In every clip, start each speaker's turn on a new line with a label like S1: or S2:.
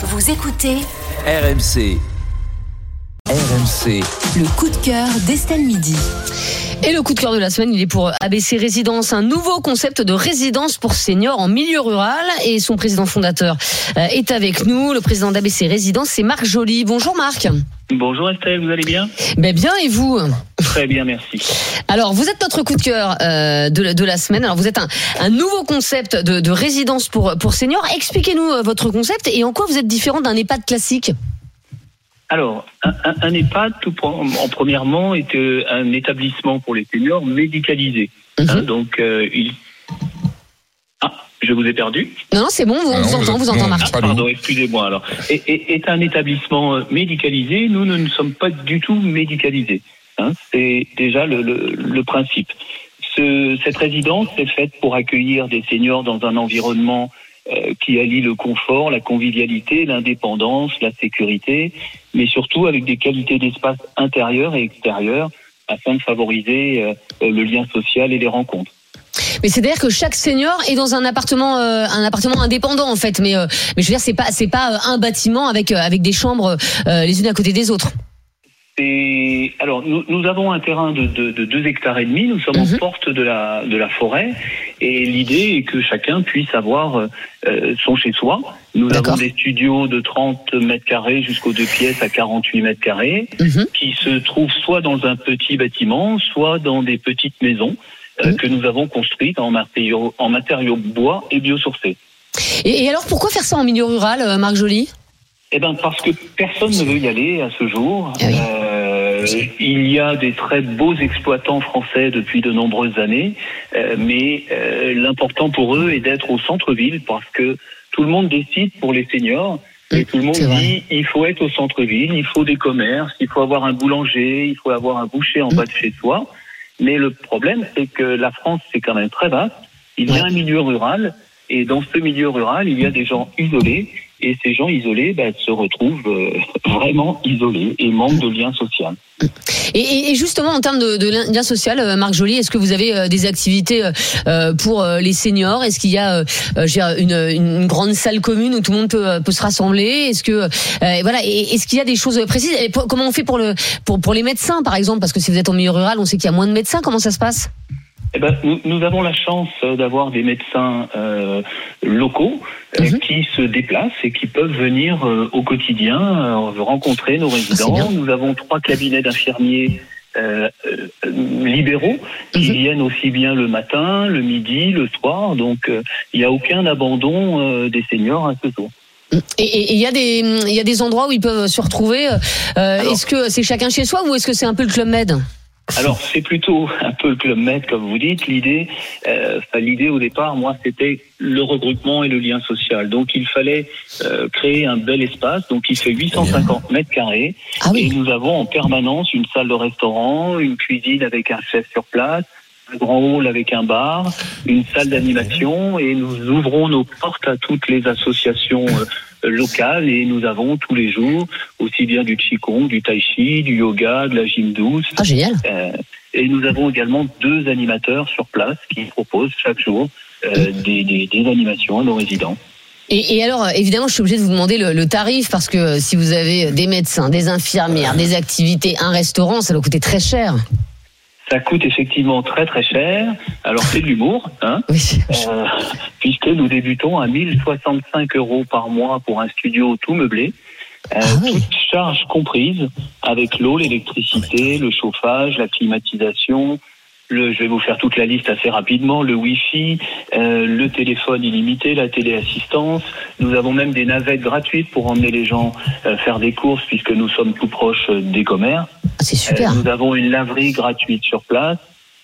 S1: Vous écoutez
S2: RMC. RMC.
S1: le coup de cœur d'Estelle Midi.
S3: Et le coup de cœur de la semaine, il est pour ABC Résidence, un nouveau concept de résidence pour seniors en milieu rural. Et son président fondateur euh, est avec nous. Le président d'ABC Résidence, c'est Marc Joly. Bonjour Marc.
S4: Bonjour Estelle, vous allez bien?
S3: Ben bien et vous?
S4: Très bien, merci.
S3: Alors vous êtes notre coup de cœur euh, de, la- de la semaine. Alors vous êtes un, un nouveau concept de, de résidence pour, pour seniors. Expliquez-nous euh, votre concept et en quoi vous êtes différent d'un EHPAD classique?
S4: Alors, un, un- un EHPAD, tout pre- en premièrement, est euh, un établissement pour les seniors médicalisé. Hein,
S3: Mhm.
S4: donc, euh, il... Ah, je vous ai perdu.
S3: Non, non, c'est bon, on
S5: Ah,
S3: vous
S5: on
S3: entend,
S5: vous-
S3: vous entend Marc.
S4: Ah, pardon, excusez-moi alors. Et, et- est un établissement médicalisé. Nous, nous ne sommes pas du tout médicalisés. Hein. C'est déjà le, principe. Ce- cette résidence est faite pour accueillir des seniors dans un environnement euh, qui allie le confort, la convivialité, l'indépendance, la sécurité, mais surtout avec des qualités d'espace intérieur et extérieur afin de favoriser euh, le lien social et les rencontres.
S3: Mais c'est-à-dire que chaque senior est dans un appartement, euh, un appartement indépendant en fait. Mais, je veux dire, c'est pas, pas un bâtiment avec, des chambres les unes à côté des autres.
S4: Et alors, nous, nous avons un terrain de, de, de 2 hectares et demi. Nous sommes
S3: Mhm.
S4: en porte de la, de la forêt. Et l'idée est que chacun puisse avoir euh, son chez-soi. Nous avons des studios de 30 mètres carrés jusqu'aux deux pièces à 48 mètres carrés
S3: Mhm.
S4: qui se trouvent soit dans un petit bâtiment, soit dans des petites maisons euh,
S3: Mhm.
S4: que nous avons construites en matériaux, en matériaux bois et biosourcés.
S3: Et, et alors pourquoi faire ça en milieu rural, euh, Marc Joly?
S4: Eh ben parce que personne ne veut y aller à ce jour.
S3: Ah oui.
S4: Euh, il y a des très beaux exploitants français depuis de nombreuses années, euh, mais euh, l'important pour eux est d'être au centre-ville parce que tout le monde décide pour les seniors. Et tout le monde
S3: vrai.
S4: dit il faut être au centre-ville, il faut des commerces, il faut avoir un boulanger, il faut avoir un boucher en
S3: Mm.
S4: bas de chez soi. Mais le problème, c'est que la France, c'est quand même très vaste. Il y a un milieu rural, et dans ce milieu rural, il y a des gens isolés, et ces gens isolés ben, se retrouvent euh, vraiment isolés et manquent de lien social.
S3: et, et- justement en termes de, de lien social, euh, Marc Joly, est-ce que vous avez euh, des activités euh, pour les seniors? Est-ce qu'il y a une, une grande salle commune où tout le monde peut, peut se rassembler? Est-ce que euh, voilà Est-ce qu'il y a des choses précises? Et Comment on fait pour le pour, pour les médecins par exemple? Parce que si vous êtes en milieu rural, on sait qu'il y a moins de médecins. Comment ça se passe?
S4: Eh ben, nous, nous avons la chance d'avoir des médecins euh, locaux euh,
S3: Mhm.
S4: qui se déplacent et qui peuvent venir euh, au quotidien rencontrer nos résidents. Nous avons trois cabinets d'infirmiers libéraux qui
S3: Mhm.
S4: viennent aussi bien le matin, le midi, le soir. Donc, il n'y a aucun abandon des seniors à ce jour.
S3: Et il y a des il y a des endroits où ils peuvent se retrouver. est-ce que c'est chacun chez soi ou est-ce que c'est un peu le club med?
S4: Alors c'est plutôt un peu le club med comme vous dites. L'idée, euh, l'idée au départ, moi, c'était le regroupement et le lien social. Donc il fallait euh, créer un bel espace. Donc il fait 850 mètres carrés
S3: Ah
S4: et
S3: oui.
S4: nous avons en permanence une salle de restaurant, une cuisine avec un chef sur place. Un grand hall avec un bar, une salle d'animation et nous ouvrons nos portes à toutes les associations locales et nous avons tous les jours aussi bien du qigong, du tai chi, du yoga, de la gym douce,
S3: Ah génial.
S4: euh, et nous avons également deux animateurs sur place qui proposent chaque jour euh, des, des- des animations à nos résidents.
S3: Et, et alors, euh, évidemment, je suis obligée de vous demander le, le tarif parce que si vous avez des médecins, des infirmières, des activités, un restaurant, ça doit coûter très cher.
S4: Ça coûte effectivement très très cher. Alors c'est de l'humour, hein,
S3: Oui.
S4: euh, puisque nous débutons à 1065 euros par mois pour un studio tout meublé. Euh,
S3: Ah oui.
S4: Toutes charges comprises, avec l'eau, l'électricité, le chauffage, la climatisation, le, je vais vous faire toute la liste assez rapidement, le Wi-Fi, euh, le téléphone illimité, la téléassistance. Nous avons même des navettes gratuites pour emmener les gens euh, faire des courses puisque nous sommes tout proches euh, des commerces.
S3: Ah, c'est super.
S4: Nous avons une laverie gratuite sur place.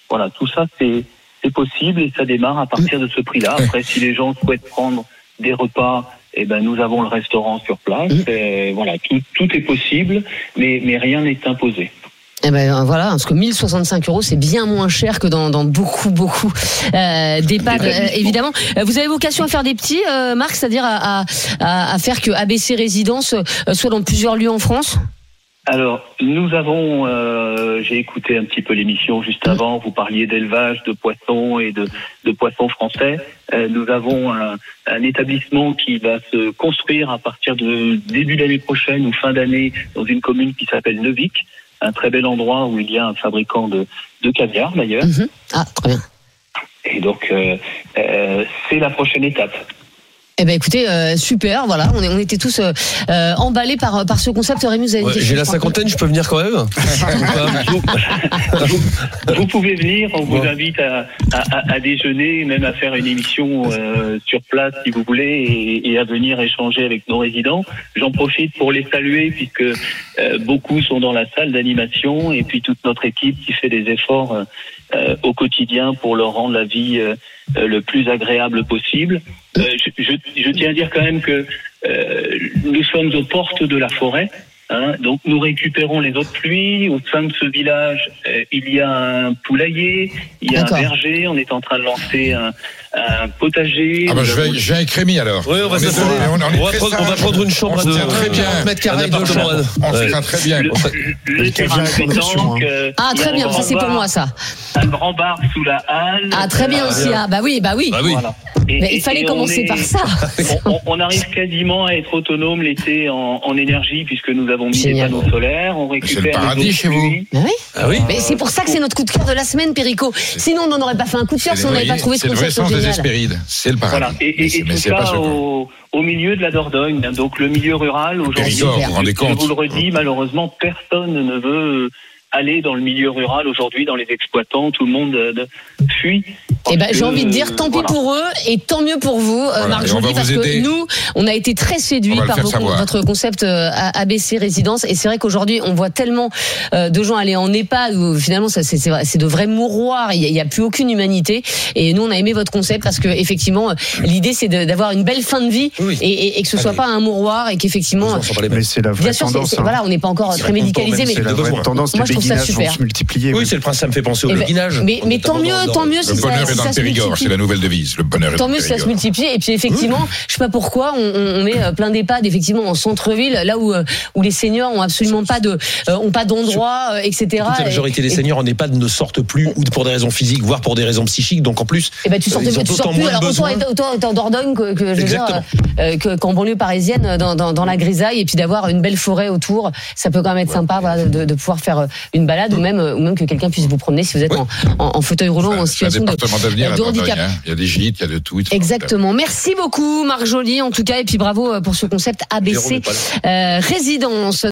S4: Voilà, tout ça c'est c'est possible et ça démarre à partir de ce prix-là. Après, si les gens souhaitent prendre des repas, eh ben nous avons le restaurant sur place. Et voilà, tout, tout est possible, mais mais rien n'est imposé.
S3: Eh ben voilà, parce que 1065 euros, c'est bien moins cher que dans, dans beaucoup, beaucoup euh, d'EHPAD,
S4: Des
S3: euh, évidemment. Euh, Vous avez vocation à faire des petits, euh, Marc, c'est-à-dire à, à, à- à faire que ABC Résidence euh, soit dans plusieurs lieux en France?
S4: Alors, nous avons, euh, j'ai écouté un petit peu l'émission juste avant, vous parliez d'élevage de poissons et de, de poissons français. Euh, nous avons un, un établissement qui va se construire à partir de début d'année prochaine ou fin d'année dans une commune qui s'appelle Neuvik, un très bel endroit où il y a un fabricant de, de caviar d'ailleurs.
S3: Mhm. Ah, très bien.
S4: Et donc, euh, euh, c'est la prochaine étape.
S3: Eh ben écoutez, euh, super, voilà, on, est, on était tous euh, euh, emballés par, par ce concept. Rémi, vous avez
S5: Ouais, J'ai la cinquantaine, je peux venir quand même
S4: vous, vous pouvez venir, on vous invite à, à, à- déjeuner, même à faire une émission euh, sur place si vous voulez, et, et à venir échanger avec nos résidents. J'en profite pour les saluer puisque euh, beaucoup sont dans la salle d'animation et puis toute notre équipe qui fait des efforts au quotidien pour leur rendre la vie le plus agréable possible. Euh, je, je- je tiens à dire quand même que euh, nous sommes aux portes de la forêt. Hein, donc nous récupérons les eaux de pluie. Au sein de ce village, euh, il y a un poulailler, il y a un verger. On est en train de lancer un, un potager.
S6: Ah bah, je vais, je vais avec Rémi alors.
S5: Oui, on va s'installer.
S6: deux, on- on
S5: On va
S6: très
S5: prendre- on va prendre une chambre
S6: On se
S5: de-
S6: tient très bien.
S5: 40 mètres carrés Un de chambre.
S6: On se
S5: Ouais.
S6: tient très bien.
S4: le, le terrain pétanque, euh,
S3: Ah, très bien, ça c'est pour moi ça.
S4: Un grand bar sous la halle.
S3: Ah, très bien
S4: Euh,
S3: aussi, ah, bah oui, bah oui.
S5: Bah oui.
S4: Voilà. Et-
S3: Mais
S4: et-
S3: il fallait commencer
S4: est-
S3: par ça.
S4: on, arrive quasiment à être autonome l'été en, en énergie puisque nous avons mis des panneaux solaires, on
S6: C'est
S4: récupère
S6: le
S4: les
S6: paradis chez vous.
S3: Bah oui.
S5: Ah oui
S3: Mais c'est pour ça que c'est notre coup de cœur de la semaine, Perico. Sinon, on n'aurait pas fait un coup de cœur si on n'avait pas trouvé ce
S6: C'est le
S3: concept
S6: Hespérides. C'est le paradis.
S4: Voilà. Et, et- et tout ça au, au milieu de la Dordogne, hein, donc le milieu rural aujourd'hui.
S6: Périgord, vous vous rendez
S4: Je vous le redis, malheureusement, personne ne veut aller dans le milieu rural aujourd'hui, dans les exploitants, tout le monde euh, fuit.
S3: Eh ben, j'ai envie de dire tant pis
S4: voilà.
S3: pour eux et tant mieux pour vous, euh,
S6: Voilà,
S3: Marc Joly, parce que nous, on a été très séduits par vos- votre concept euh, ABC résidence. Et c'est vrai qu'aujourd'hui, on voit tellement euh, de gens aller en EHPAD où finalement, ça, c'est, c'est, vrai, c'est de vrais mouroirs. Il n'y a, plus aucune humanité. Et nous, on a aimé votre concept parce que effectivement, euh, l'idée, c'est de- d'avoir une belle fin de vie
S5: Oui.
S3: et, et- et que ce soit
S5: Allez.
S3: pas un mouroir et qu'effectivement,
S5: On sent pas les mêmes.
S7: Mais c'est la vraie
S3: bien sûr, c'est,
S7: tendance.
S3: c'est-
S7: hein.
S3: voilà, on n'est pas encore
S5: C'est
S3: très médicalisé, mais
S7: C'est la vraie tendance.
S3: Moi, je trouve ça super.
S7: vont se multiplier.
S5: Oui, c'est le prince, ça me fait penser au béguinage.
S3: mais- mais tant mieux, tant mieux, ça-
S6: dans le Périgord, c'est la nouvelle devise. Le bonheur
S3: Tant mieux si ça se multiplie. Et puis effectivement, je sais pas pourquoi on, met euh, plein d'EHPAD effectivement en centre-ville, là où euh, où les seniors ont absolument pas de euh, ont pas d'endroit, etc.
S5: Toute la majorité des
S3: Et-
S5: seniors en EHPAD ne sortent plus, ou pour des raisons physiques, voire pour des raisons psychiques. Donc en plus,
S3: Et ben tu sors,
S5: Ils ont
S3: tu sors plus. Alors autant être, autant être en Dordogne que, que je veux dire, qu'en banlieue parisienne, dans, dans, dans la grisaille, et puis d'avoir une belle forêt autour, ça peut quand même être sympa, voilà, de, de pouvoir faire une balade ou même ou même que quelqu'un puisse vous promener si vous êtes
S5: Ouais.
S3: en, en, en fauteuil roulant ou en situation de, de handicap.
S6: Il y a des gîtes, il y a de tout.
S3: Exactement. Merci beaucoup, Marc Joly, en tout cas, et puis bravo euh, pour ce concept ABC euh, résidence.